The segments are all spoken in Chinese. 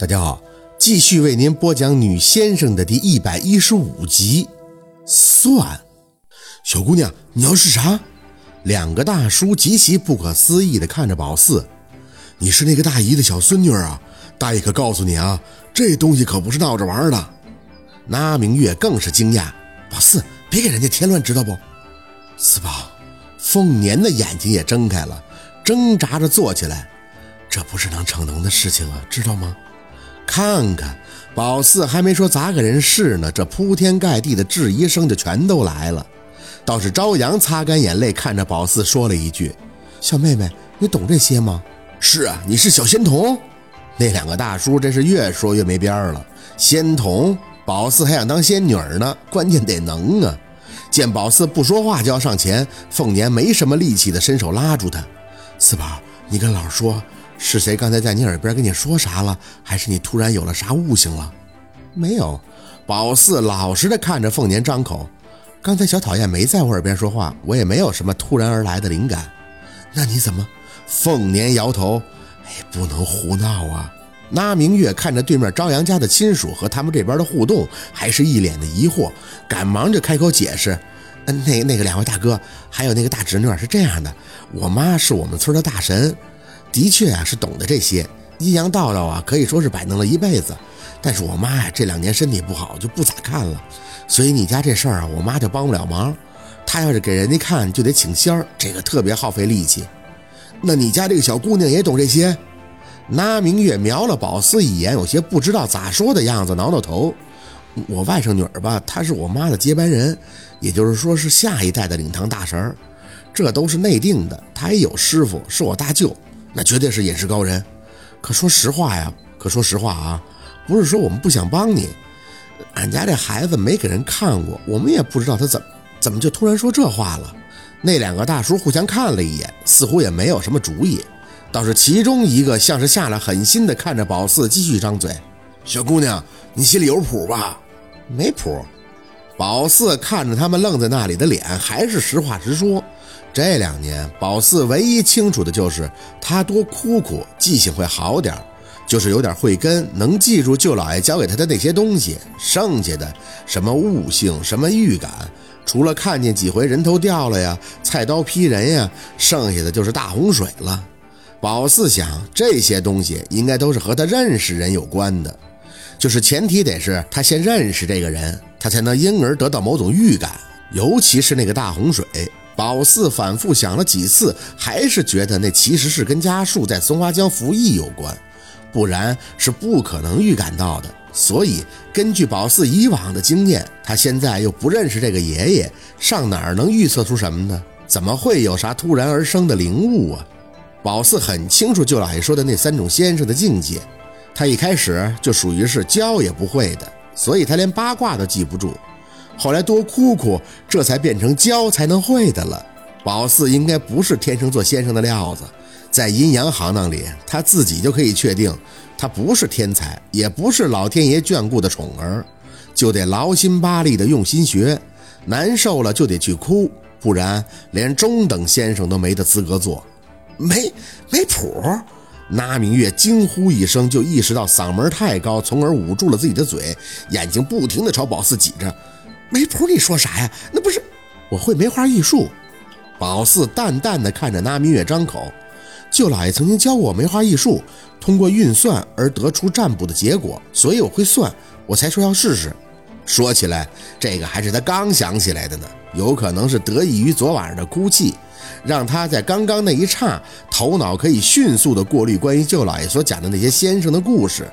大家好，继续为您播讲《女先生》的第一百一十五集。算，小姑娘，你要是啥？两个大叔极其不可思议地看着宝四：“你是那个大姨的小孙女啊？大爷可告诉你啊，这东西可不是闹着玩的。”那明月更是惊讶：“宝四，别给人家添乱，知道不？”四宝，凤年的眼睛也睁开了，挣扎着坐起来：“这不是能逞能的事情啊，知道吗？”看看，宝四还没说咋个人是呢，这铺天盖地的质疑声就全都来了。倒是朝阳擦干眼泪，看着宝四说了一句：“小妹妹，你懂这些吗？”“是啊，你是小仙童。”那两个大叔真是越说越没边儿了。仙童，宝四还想当仙女呢，关键得能啊！见宝四不说话就要上前，凤年没什么力气的伸手拉住他：“四宝，你跟老说。”是谁刚才在你耳边跟你说啥了？还是你突然有了啥悟性了？没有，宝四老实的看着凤年张口。刚才小讨厌没在我耳边说话，我也没有什么突然而来的灵感。那你怎么？凤年摇头，哎，不能胡闹啊！那明月看着对面朝阳家的亲属和他们这边的互动，还是一脸的疑惑，赶忙就开口解释：嗯，那那个两位大哥，还有那个大侄女是这样的，我妈是我们村的大神。的确啊，是懂得这些阴阳道道啊，可以说是摆弄了一辈子。但是我妈呀，这两年身体不好，就不咋看了。所以你家这事儿啊，我妈就帮不了忙。她要是给人家看，就得请仙儿，这个特别耗费力气。那你家这个小姑娘也懂这些？那明月瞄了宝四一眼，有些不知道咋说的样子，挠挠头。我外甥女儿吧，她是我妈的接班人，也就是说是下一代的领堂大神儿。这都是内定的，她也有师傅，是我大舅。那绝对是隐世高人，可说实话呀，可说实话啊，不是说我们不想帮你，俺家这孩子没给人看过，我们也不知道他怎么怎么就突然说这话了。那两个大叔互相看了一眼，似乎也没有什么主意，倒是其中一个像是下了狠心的看着宝四，继续张嘴：“小姑娘，你心里有谱吧？没谱。”宝四看着他们愣在那里的脸，还是实话实说。这两年，宝四唯一清楚的就是他多哭哭，记性会好点就是有点慧根，能记住舅老爷教给他的那些东西。剩下的什么悟性、什么预感，除了看见几回人头掉了呀、菜刀劈人呀，剩下的就是大洪水了。宝四想，这些东西应该都是和他认识人有关的，就是前提得是他先认识这个人，他才能因而得到某种预感，尤其是那个大洪水。宝四反复想了几次，还是觉得那其实是跟家树在松花江服役有关，不然是不可能预感到的。所以，根据宝四以往的经验，他现在又不认识这个爷爷，上哪儿能预测出什么呢？怎么会有啥突然而生的灵物啊？宝四很清楚舅老爷说的那三种先生的境界，他一开始就属于是教也不会的，所以他连八卦都记不住。后来多哭哭，这才变成教才能会的了。宝四应该不是天生做先生的料子，在阴阳行当里，他自己就可以确定，他不是天才，也不是老天爷眷顾的宠儿，就得劳心巴力的用心学，难受了就得去哭，不然连中等先生都没的资格做。没没谱！那明月惊呼一声，就意识到嗓门太高，从而捂住了自己的嘴，眼睛不停地朝宝四挤着。没谱，你说啥呀？那不是我会梅花易数。宝四淡淡的看着那明月张口，舅老爷曾经教过我梅花易数，通过运算而得出占卜的结果，所以我会算，我才说要试试。说起来，这个还是他刚想起来的呢，有可能是得益于昨晚上的哭泣，让他在刚刚那一刹，头脑可以迅速的过滤关于舅老爷所讲的那些先生的故事。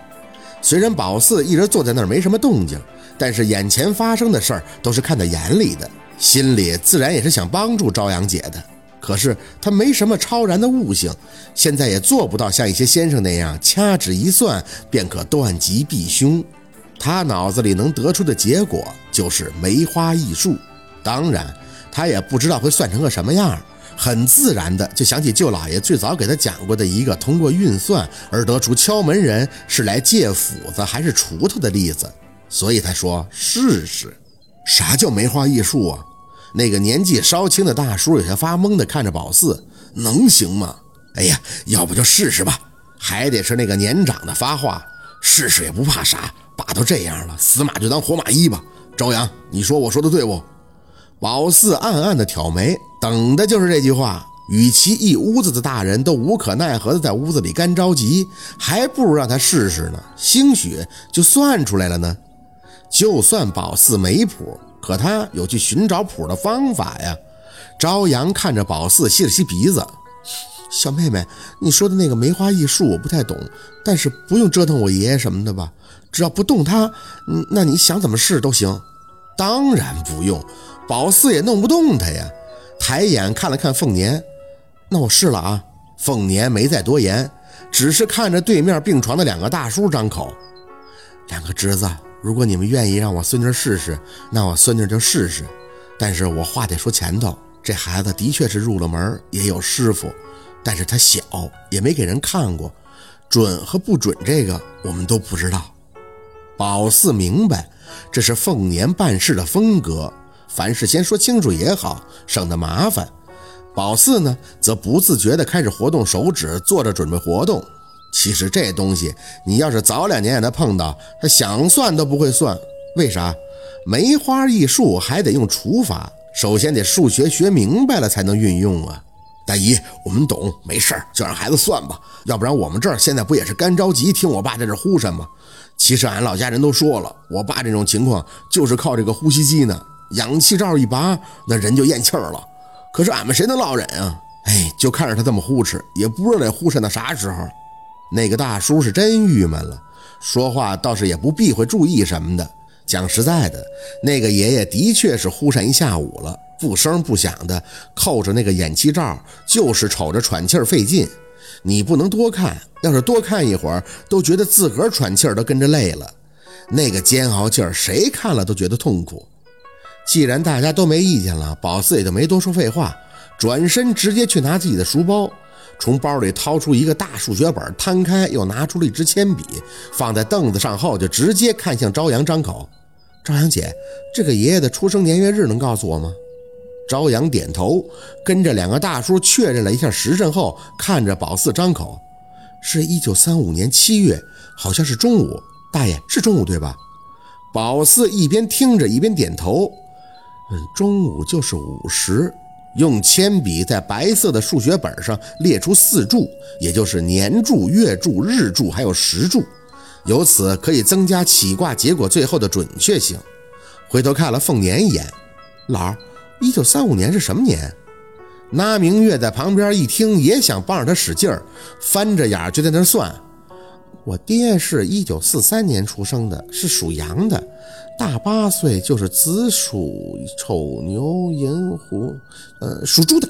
虽然宝四一直坐在那儿没什么动静。但是眼前发生的事儿都是看在眼里的，心里自然也是想帮助朝阳姐的。可是他没什么超然的悟性，现在也做不到像一些先生那样掐指一算便可断吉避凶。他脑子里能得出的结果就是梅花易数。当然，他也不知道会算成个什么样，很自然的就想起舅老爷最早给他讲过的一个通过运算而得出敲门人是来借斧子还是锄头的例子。所以他说试试，啥叫梅花易数啊？那个年纪稍轻的大叔有些发懵的看着宝四，能行吗？哎呀，要不就试试吧。还得是那个年长的发话，试试也不怕傻，爸都这样了，死马就当活马医吧。朝阳，你说我说的对不？宝四暗暗的挑眉，等的就是这句话。与其一屋子的大人都无可奈何的在屋子里干着急，还不如让他试试呢，兴许就算出来了呢。就算宝四没谱，可他有去寻找谱的方法呀。朝阳看着宝四，吸了吸鼻子：“小妹妹，你说的那个梅花易数我不太懂，但是不用折腾我爷爷什么的吧？只要不动他，嗯，那你想怎么试都行。当然不用，宝四也弄不动他呀。”抬眼看了看凤年。那我试了啊！凤年没再多言，只是看着对面病床的两个大叔张口：“两个侄子，如果你们愿意让我孙女试试，那我孙女就试试。但是我话得说前头，这孩子的确是入了门，也有师傅，但是他小，也没给人看过，准和不准这个我们都不知道。”宝四明白，这是凤年办事的风格，凡事先说清楚也好，省得麻烦。宝四呢，则不自觉地开始活动手指，做着准备活动。其实这东西，你要是早两年让他碰到，他想算都不会算。为啥？梅花易数还得用除法，首先得数学学明白了才能运用啊。大姨，我们懂，没事儿，就让孩子算吧。要不然我们这儿现在不也是干着急，听我爸在这呼什么？其实俺老家人都说了，我爸这种情况就是靠这个呼吸机呢，氧气罩一拔，那人就咽气儿了。可是俺们谁能落忍啊？哎，就看着他这么呼哧，也不知道得呼扇到啥时候。那个大叔是真郁闷了，说话倒是也不避讳注意什么的。讲实在的，那个爷爷的确是呼扇一下午了，不声不响的扣着那个氧气罩，就是瞅着喘气儿费劲。你不能多看，要是多看一会儿，都觉得自个儿喘气儿都跟着累了。那个煎熬劲儿，谁看了都觉得痛苦。既然大家都没意见了，宝四也就没多说废话，转身直接去拿自己的书包，从包里掏出一个大数学本，摊开又拿出了一支铅笔，放在凳子上后，就直接看向朝阳，张口：“朝阳姐，这个爷爷的出生年月日能告诉我吗？”朝阳点头，跟着两个大叔确认了一下时辰后，看着宝四张口：“是一九三五年七月，好像是中午。大爷是中午对吧？”宝四一边听着一边点头。嗯，中午就是午时，用铅笔在白色的数学本上列出四柱，也就是年柱、月柱、日柱，还有时柱，由此可以增加起卦结果最后的准确性。回头看了凤年一眼，老儿，一九三五年是什么年？那明月在旁边一听，也想帮着他使劲儿，翻着眼就在那算。我爹是一九四三年出生的，是属羊的。大八岁就是子鼠丑牛寅虎，呃，属猪的。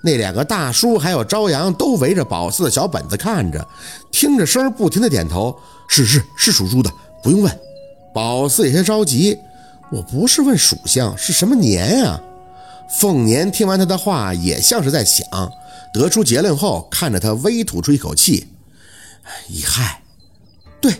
那两个大叔还有朝阳都围着宝四的小本子看着，听着声不停的点头。是是是属猪的，不用问。宝四有些着急，我不是问属相，是什么年啊？凤年听完他的话，也像是在想，得出结论后，看着他微吐出一口气，乙亥。对。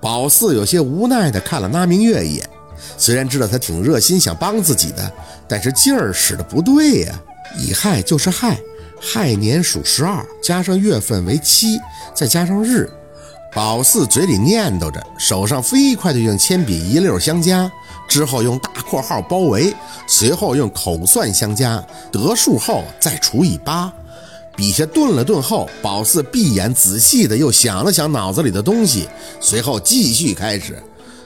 宝四有些无奈地看了那明月一眼，虽然知道他挺热心，想帮自己的，但是劲儿使的不对呀。乙亥就是亥，亥年属十二，加上月份为七，再加上日。宝四嘴里念叨着，手上飞快地用铅笔一溜相加，之后用大括号包围，随后用口算相加，得数后再除以八。笔下顿了顿后，宝四闭眼仔细的又想了想脑子里的东西，随后继续开始。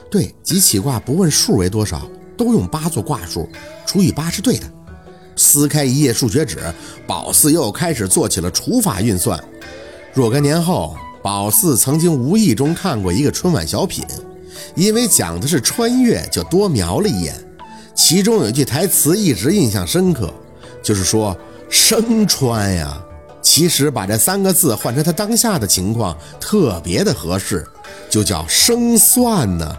对，几起卦不问数为多少，都用八做卦数，除以八是对的。撕开一页数学纸，宝四又开始做起了除法运算。若干年后，宝四曾经无意中看过一个春晚小品，因为讲的是穿越，就多瞄了一眼。其中有句台词一直印象深刻，就是说生穿呀。其实把这三个字换成他当下的情况，特别的合适，就叫生算呢。